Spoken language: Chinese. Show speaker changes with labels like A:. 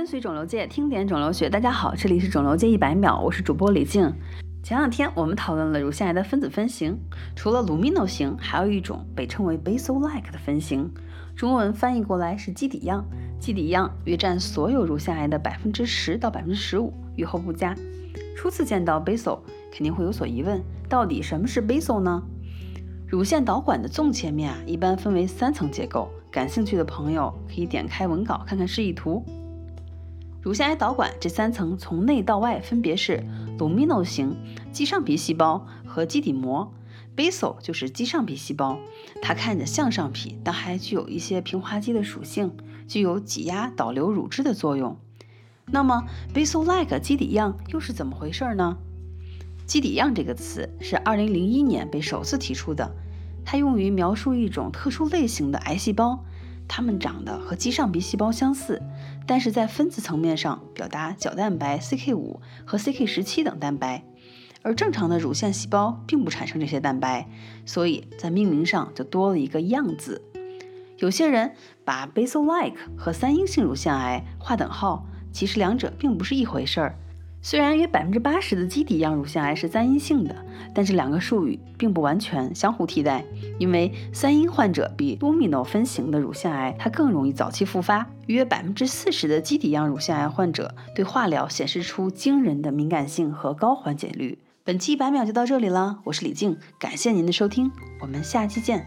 A: 跟随肿瘤界，听点肿瘤学。大家好，这里是肿瘤界一百秒，我是主播李静。前两天我们讨论了乳腺癌的分子分型，除了 lumino 型，还有一种被称为 basal-like 的分型，中文翻译过来是基底样。基底样约占所有乳腺癌的百分之十到百分之十五，预后不佳。初次见到 basal，肯定会有所疑问，到底什么是 basal 呢？乳腺导管的纵切面啊，一般分为三层结构。感兴趣的朋友可以点开文稿看看示意图。乳腺癌导管这三层从内到外分别是 lumino 型肌上皮细胞和基底膜，basal 就是肌上皮细胞，它看着像上皮，但还具有一些平滑肌的属性，具有挤压导流乳汁的作用。那么 basal-like 基底样又是怎么回事呢？基底样这个词是2001年被首次提出的，它用于描述一种特殊类型的癌细胞。它们长得和肌上皮细胞相似，但是在分子层面上表达角蛋白 CK5 和 CK17 等蛋白，而正常的乳腺细胞并不产生这些蛋白，所以在命名上就多了一个“样”字。有些人把 basal-like 和三阴性乳腺癌划等号，其实两者并不是一回事儿。虽然约百分之八十的基底样乳腺癌是三阴性的，但这两个术语并不完全相互替代，因为三阴患者比多米诺分型的乳腺癌它更容易早期复发。约百分之四十的基底样乳腺癌患者对化疗显示出惊人的敏感性和高缓解率。本期一百秒就到这里了，我是李静，感谢您的收听，我们下期见。